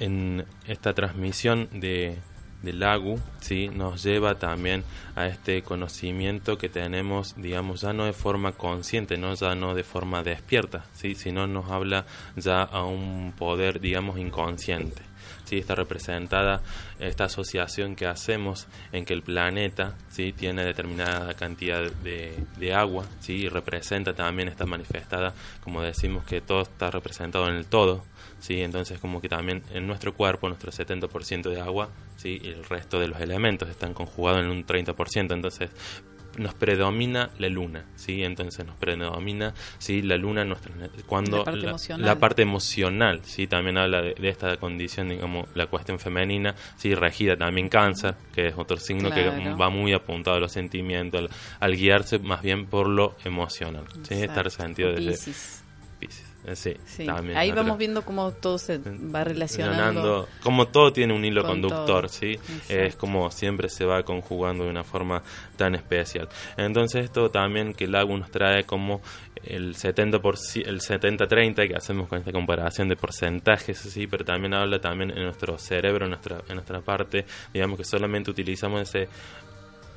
en esta transmisión de, del Lagu, ¿sí? nos lleva también a este conocimiento que tenemos, digamos, ya no de forma consciente, no ya no de forma despierta, ¿sí? sino nos habla ya a un poder, digamos, inconsciente. ¿sí? Está representada esta asociación que hacemos en que el planeta ¿sí? tiene determinada cantidad de, de agua ¿sí? y representa también, está manifestada, como decimos, que todo está representado en el todo. ¿Sí? Entonces como que también en nuestro cuerpo, nuestro 70% de agua, ¿sí? y el resto de los elementos están conjugados en un 30%, entonces nos predomina la luna, ¿sí? Entonces nos predomina, ¿sí? La luna nuestra, cuando La parte emocional. la parte emocional, ¿sí? También habla de, de esta condición, digamos, la cuestión femenina, ¿sí? Regida también cáncer, que es otro signo Claro. que va muy apuntado a los sentimientos, al, al guiarse más bien por lo emocional, ¿sí? Exacto. Estar sentido desde sí, Sí. también. Ahí otra- vamos viendo cómo todo se va relacionando. como todo tiene un hilo con conductor, todo. ¿sí? Exacto. Es como siempre se va conjugando de una forma tan especial. Entonces esto también que el agua nos trae como el 70 por, ci- el 70-30 que hacemos con esta comparación de porcentajes, ¿sí? Pero también habla también en nuestro cerebro, en nuestra, en nuestra parte, digamos que solamente utilizamos ese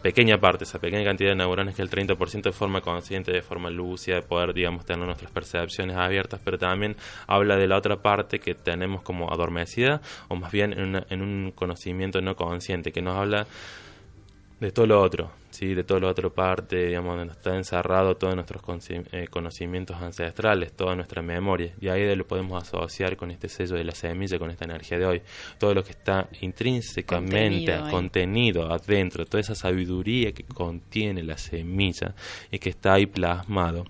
pequeña parte, esa pequeña cantidad de neuronas que el 30% de forma consciente, de forma lúcida, de poder, digamos, tener nuestras percepciones abiertas, pero también habla de la otra parte que tenemos como adormecida, o más bien en, una- en un conocimiento no consciente, que nos habla de todo lo otro, ¿sí? de todo lo otro parte, digamos, donde está encerrado todos nuestros eh, conocimientos ancestrales, toda nuestra memoria, y ahí de lo podemos asociar con este sello de la semilla, con esta energía de hoy, todo lo que está intrínsecamente Contenido contenido adentro, toda esa sabiduría que contiene la semilla y que está ahí plasmado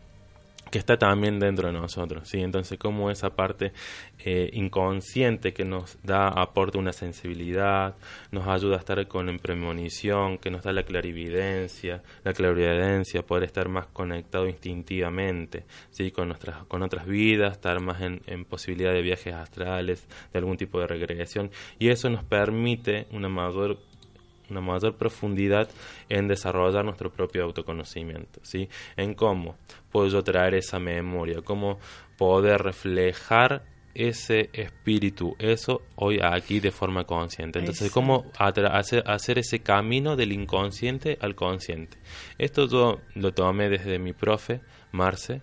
que está también dentro de nosotros, ¿sí? Entonces, como esa parte eh, inconsciente que nos da, aporta una sensibilidad, nos ayuda a estar con en premonición, que nos da la clarividencia, la clarividencia, poder estar más conectado instintivamente, ¿sí? Con nuestras, con otras vidas, estar más en, en posibilidad de viajes astrales, de algún tipo de regresión, y eso nos permite una mayor una mayor profundidad en desarrollar nuestro propio autoconocimiento, ¿sí? En cómo puedo yo traer esa memoria, cómo poder reflejar ese espíritu, eso hoy aquí de forma consciente. Entonces, cómo hacer ese camino del inconsciente al consciente. Esto yo lo tomé desde mi profe, Marce,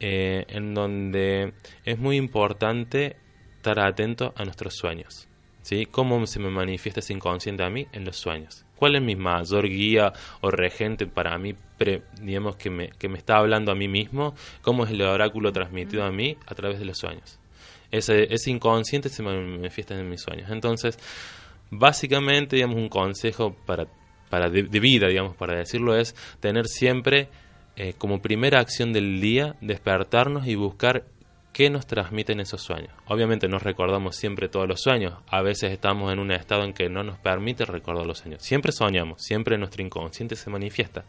eh, en donde es muy importante estar atento a nuestros sueños. ¿Sí? ¿Cómo se me manifiesta ese inconsciente a mí en los sueños? ¿Cuál es mi mayor guía o regente para mí, pre- digamos, que me, que me está hablando a mí mismo? ¿Cómo es el oráculo transmitido a mí a través de los sueños? Ese, ese inconsciente se manifiesta en mis sueños. Entonces, básicamente, digamos, un consejo para, para de, de vida, digamos, para decirlo, es tener siempre eh, como primera acción del día despertarnos y buscar qué nos transmiten esos sueños. Obviamente no recordamos siempre todos los sueños, a veces estamos en un estado en que no nos permite recordar los sueños. Siempre soñamos, siempre nuestro inconsciente se manifiesta.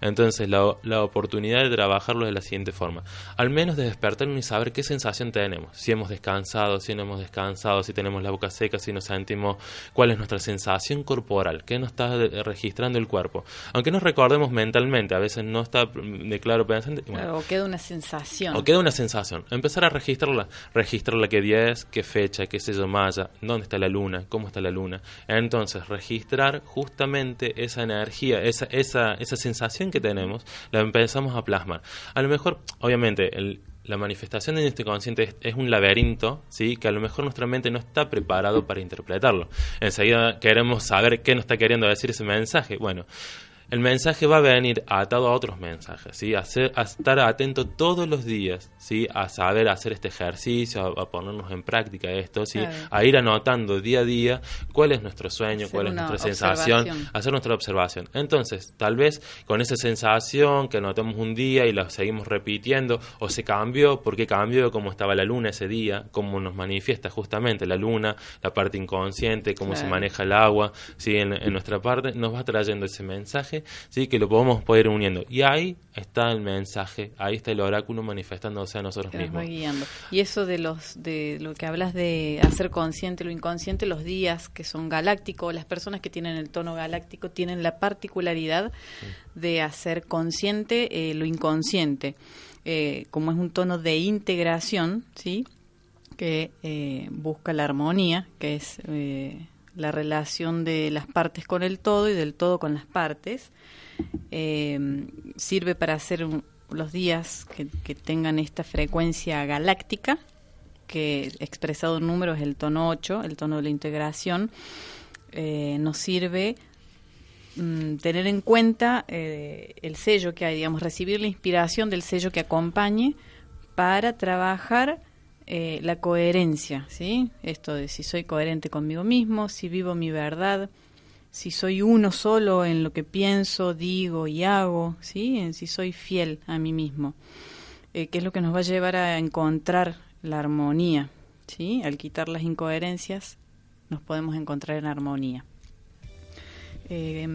Entonces la, la oportunidad de trabajarlo de la siguiente forma, al menos de despertarnos y saber qué sensación tenemos, si hemos descansado, si no hemos descansado, si tenemos la boca seca, si nos sentimos, cuál es nuestra sensación corporal, qué nos está registrando el cuerpo. Aunque nos recordemos mentalmente, a veces no está mm, de claro pensante. bueno, o queda una sensación. o queda una sensación. A registrarla. Registrarla qué día es, qué fecha, qué sello maya, dónde está la luna, cómo está la luna. Entonces, registrar justamente esa energía, esa, esa, esa sensación que tenemos, la empezamos a plasmar. A lo mejor, obviamente, el, la manifestación de nuestro consciente es, es un laberinto, ¿sí? que a lo mejor nuestra mente no está preparado para interpretarlo. Enseguida queremos saber qué nos está queriendo decir ese mensaje. Bueno, el mensaje va a venir atado a otros mensajes, ¿sí? A, ser- a estar atento todos los días, ¿sí? A saber hacer este ejercicio, a, a ponernos en práctica esto, ¿sí? Claro. A ir anotando día a día cuál es nuestro sueño, Hacer cuál es nuestra sensación, hacer nuestra observación. Entonces, tal vez con esa sensación que anotamos un día y la seguimos repitiendo, o se cambió, por qué cambió, cómo estaba la luna ese día, cómo nos manifiesta justamente la luna, la parte inconsciente, cómo se maneja el agua, ¿sí? en, en nuestra parte, nos va trayendo ese mensaje, ¿sí? que lo podemos poder ir uniendo. Y ahí está el mensaje, ahí está el oráculo manifestándose a nosotros que nos va mismos. guiando. Y eso de los de lo que hablas de hacer consciente lo inconsciente, los días que son galácticos, las personas que tienen el tono galáctico tienen la particularidad de hacer consciente eh, lo inconsciente. Eh, como es un tono de integración, ¿sí? que eh, busca la armonía, que es eh, la relación de las partes con el todo y del todo con las partes. Eh, sirve para hacer un- los días que, que tengan esta frecuencia galáctica, que expresado en números es el tono 8, el tono de la integración. Eh, nos sirve mm, tener en cuenta eh, el sello que hay, digamos, recibir la inspiración del sello que acompañe para trabajar eh, la coherencia, ¿sí? Esto de si soy coherente conmigo mismo, si vivo mi verdad, si soy uno solo en lo que pienso, digo y hago, ¿sí? En si soy fiel a mí mismo, eh, que es lo que nos va a llevar a encontrar la armonía, ¿sí? Al quitar las incoherencias nos podemos encontrar en armonía. Eh,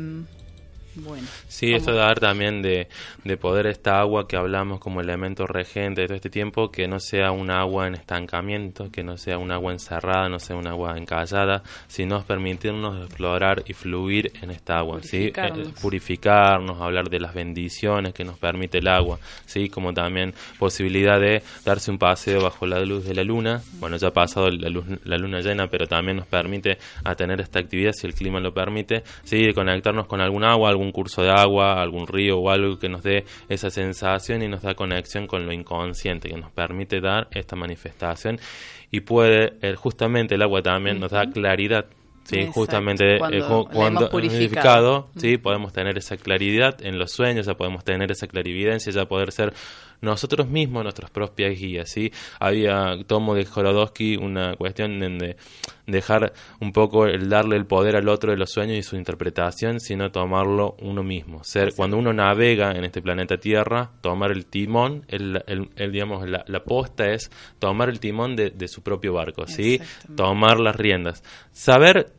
Bueno, Sí, eso de dar también de, de poder esta agua que hablamos como elemento regente de todo este tiempo, que no sea un agua en estancamiento, que no sea un agua encerrada, no sea un agua encallada, sino permitirnos explorar y fluir en esta agua, ¿sí? Purificarnos. Eh, purificarnos, hablar de las bendiciones que nos permite el agua, ¿sí? Como también posibilidad de darse un paseo bajo la luz de la luna, bueno, ya ha pasado la, luz, la luna llena, pero también nos permite a tener esta actividad, si el clima lo permite, ¿sí? De conectarnos con algún agua, algún curso de agua, algún río o algo que nos dé esa sensación y nos da conexión con lo inconsciente, que nos permite dar esta manifestación y puede, eh, justamente el agua también nos da claridad. Sí, Exacto. justamente eh, Cuando cuando purificado. purificado, sí, podemos tener esa claridad en los sueños, ya podemos tener esa clarividencia, ya poder ser nosotros mismos nuestras propias guías, ¿sí? Había, tomo de Jorodowski una cuestión de dejar un poco el darle el poder al otro de los sueños y su interpretación, sino tomarlo uno mismo. Ser, cuando uno navega en este planeta Tierra, tomar el timón, el, el- el, digamos, la, la posta es tomar el timón de, de su propio barco, ¿sí? Tomar las riendas. Saber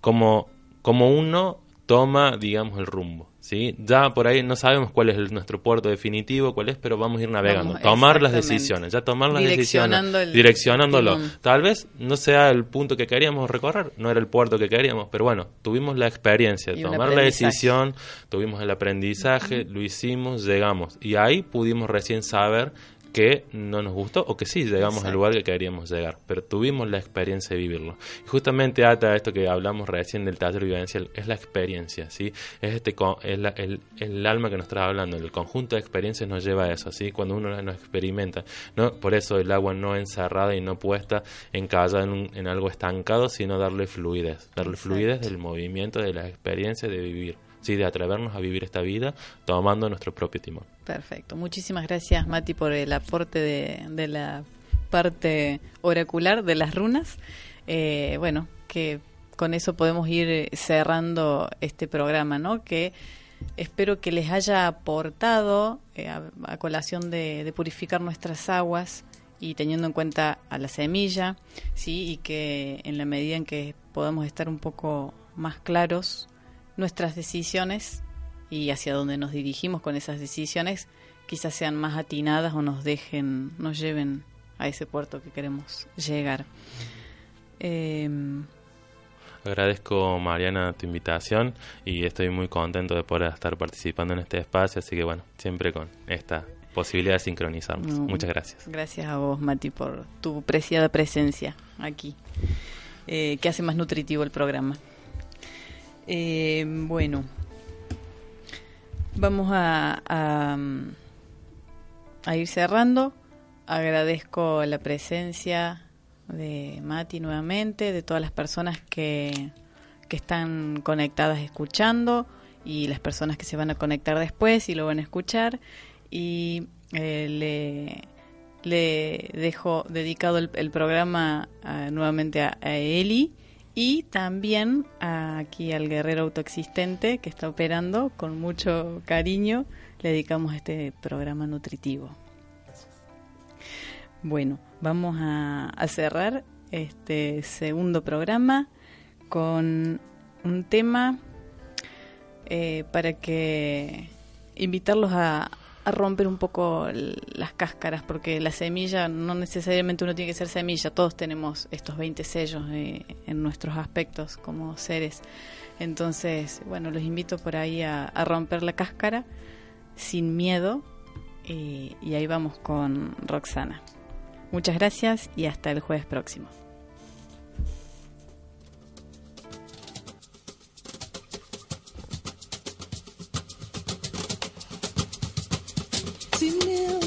como, como uno toma, digamos, el rumbo. ¿Sí? Ya por ahí no sabemos cuál es el- nuestro puerto definitivo, cuál es, pero vamos a ir navegando. Vamos, tomar las decisiones, ya tomar las Direccionando decisiones. el direccionándolo. timón. Tal vez no sea el punto que queríamos recorrer, no era el puerto que queríamos, pero bueno, tuvimos la experiencia, un tomar la decisión, tuvimos el aprendizaje, lo hicimos, llegamos. Y ahí pudimos recién saber que no nos gustó o que sí llegamos al Exacto. lugar que queríamos llegar, pero tuvimos la experiencia de vivirlo. Y justamente ata a esto que hablamos recién del taller vivencial, es la experiencia, ¿sí? Es este es la- el, el alma que nos está hablando, el conjunto de experiencias nos lleva a eso, ¿sí? Cuando uno no experimenta, no por eso el agua no encerrada y no puesta encallada en, un- en algo estancado, sino darle fluidez, darle Exacto. fluidez del movimiento, de la experiencia de vivir. Sí, de atrevernos a vivir esta vida tomando nuestro propio timón. Perfecto. Muchísimas gracias, Mati, por el aporte de, de la parte oracular de las runas. Eh, bueno, que con eso podemos ir cerrando este programa, ¿no? Que espero que les haya aportado eh, a, a colación de, de purificar nuestras aguas y teniendo en cuenta a la semilla, sí, y que en la medida en que podamos estar un poco más claros nuestras decisiones y hacia dónde nos dirigimos con esas decisiones quizás sean más atinadas o nos dejen, nos lleven a ese puerto que queremos llegar. Eh, Agradezco, Mariana, tu invitación y estoy muy contento de poder estar participando en este espacio, así que bueno, siempre con esta posibilidad de sincronizarnos. No. Muchas gracias. gracias a vos, Mati, por tu preciada presencia aquí, eh, que hace más nutritivo el programa. Eh, bueno, vamos a, a, ir cerrando. Agradezco la presencia de Mati nuevamente, de todas las personas que, que están conectadas escuchando y las personas que se van a conectar después y lo van a escuchar. Y eh, le, le dejo dedicado el, programa ah, nuevamente a, a Eli y también aquí al guerrero autoexistente que está operando con mucho cariño. Le dedicamos este programa nutritivo. Bueno, vamos a, a cerrar este segundo programa con un tema eh, para que invitarlos a, a romper un poco las cáscaras, porque la semilla no necesariamente uno tiene que ser semilla, todos tenemos estos 20 sellos eh, en nuestros aspectos como seres. Entonces, bueno, los invito por ahí a, romper la cáscara sin miedo y, y ahí vamos con Roxana. Muchas gracias y hasta el jueves próximo.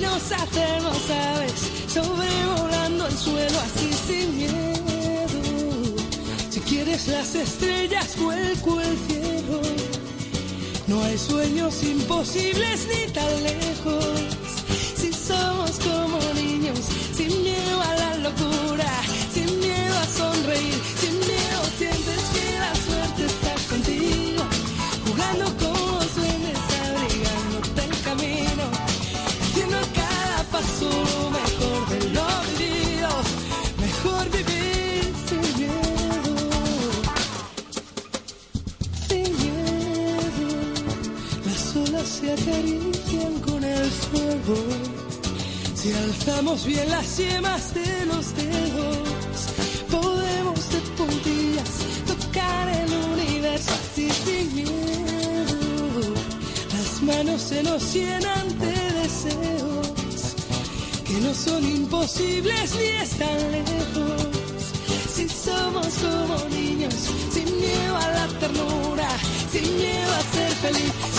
nos hacemos los aves, sobrevolando el suelo así sin miedo. Si quieres las estrellas, vuelco el cielo. No hay sueños imposibles ni tan lejos. Si somos como niños, sin miedo a la locura. Si alzamos bien las yemas de los dedos, podemos de puntillas tocar el universo sin miedo. Las manos se nos llenan de deseos que no son imposibles ni están lejos. Si somos como niños, sin miedo a la ternura, sin miedo a ser feliz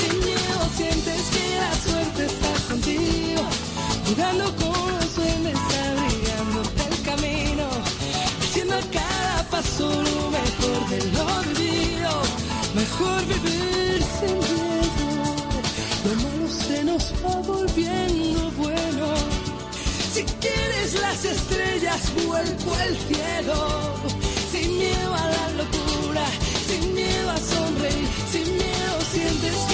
has vuelto el cielo. Sin miedo a la locura, sin miedo a sonreír, sin miedo sientes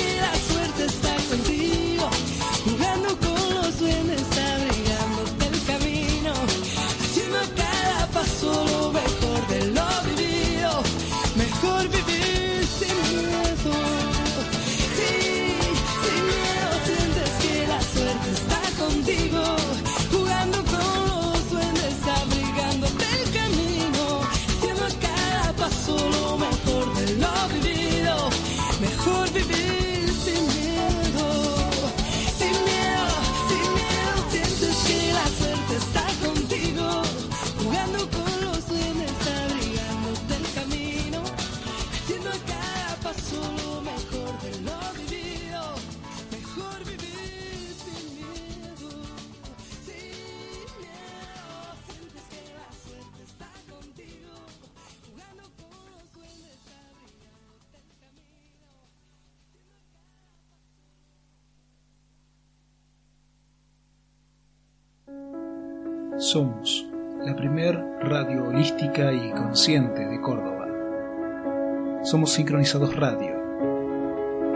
Somos Sincronizados Radio,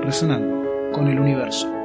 resonando con el universo.